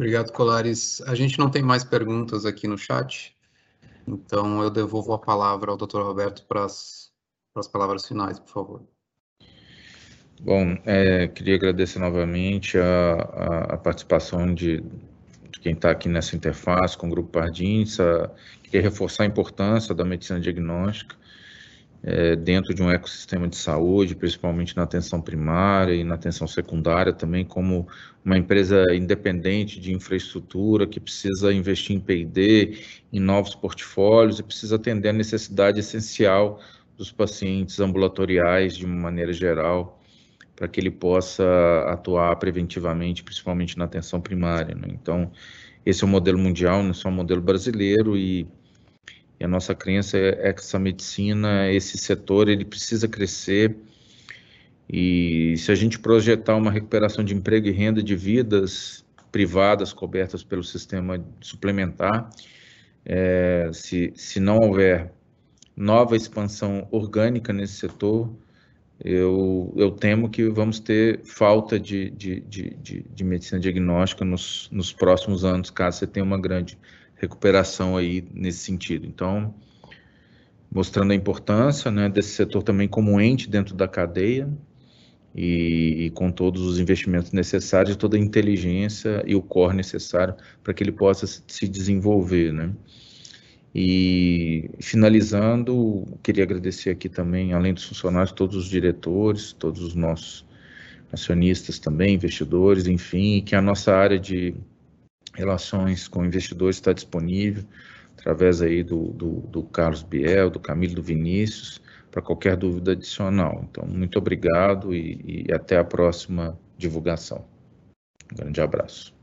Obrigado, Colares. A gente não tem mais perguntas aqui no chat. Então, eu devolvo a palavra ao Dr. Roberto para as, para as palavras finais, por favor. Bom, é, queria agradecer novamente a, a, a participação de, de quem está aqui nessa interface com o Grupo Pardins, queria reforçar a importância da medicina diagnóstica é, dentro de um ecossistema de saúde, principalmente na atenção primária e na atenção secundária, também como uma empresa independente de infraestrutura que precisa investir em P&D, em novos portfólios e precisa atender a necessidade essencial dos pacientes ambulatoriais de uma maneira geral, para que ele possa atuar preventivamente, principalmente na atenção primária. Né? Então, esse é o modelo mundial, não é só o modelo brasileiro e, e a nossa crença é, é que essa medicina, esse setor, ele precisa crescer. E se a gente projetar uma recuperação de emprego e renda de vidas privadas cobertas pelo sistema suplementar, é, se, se não houver nova expansão orgânica nesse setor, eu, eu temo que vamos ter falta de, de, de, de, de medicina diagnóstica nos, nos próximos anos, caso você tenha uma grande recuperação aí nesse sentido. Então, mostrando a importância né, desse setor também como ente dentro da cadeia e, e, com todos os investimentos necessários, toda a inteligência e o core necessário para que ele possa se desenvolver, né? E finalizando, queria agradecer aqui também, além dos funcionários, todos os diretores, todos os nossos acionistas também, investidores, enfim, que a nossa área de relações com investidores está disponível através aí do, do, do Carlos Biel, do Camilo, do Vinícius, para qualquer dúvida adicional. Então, muito obrigado e, e até a próxima divulgação. Um grande abraço.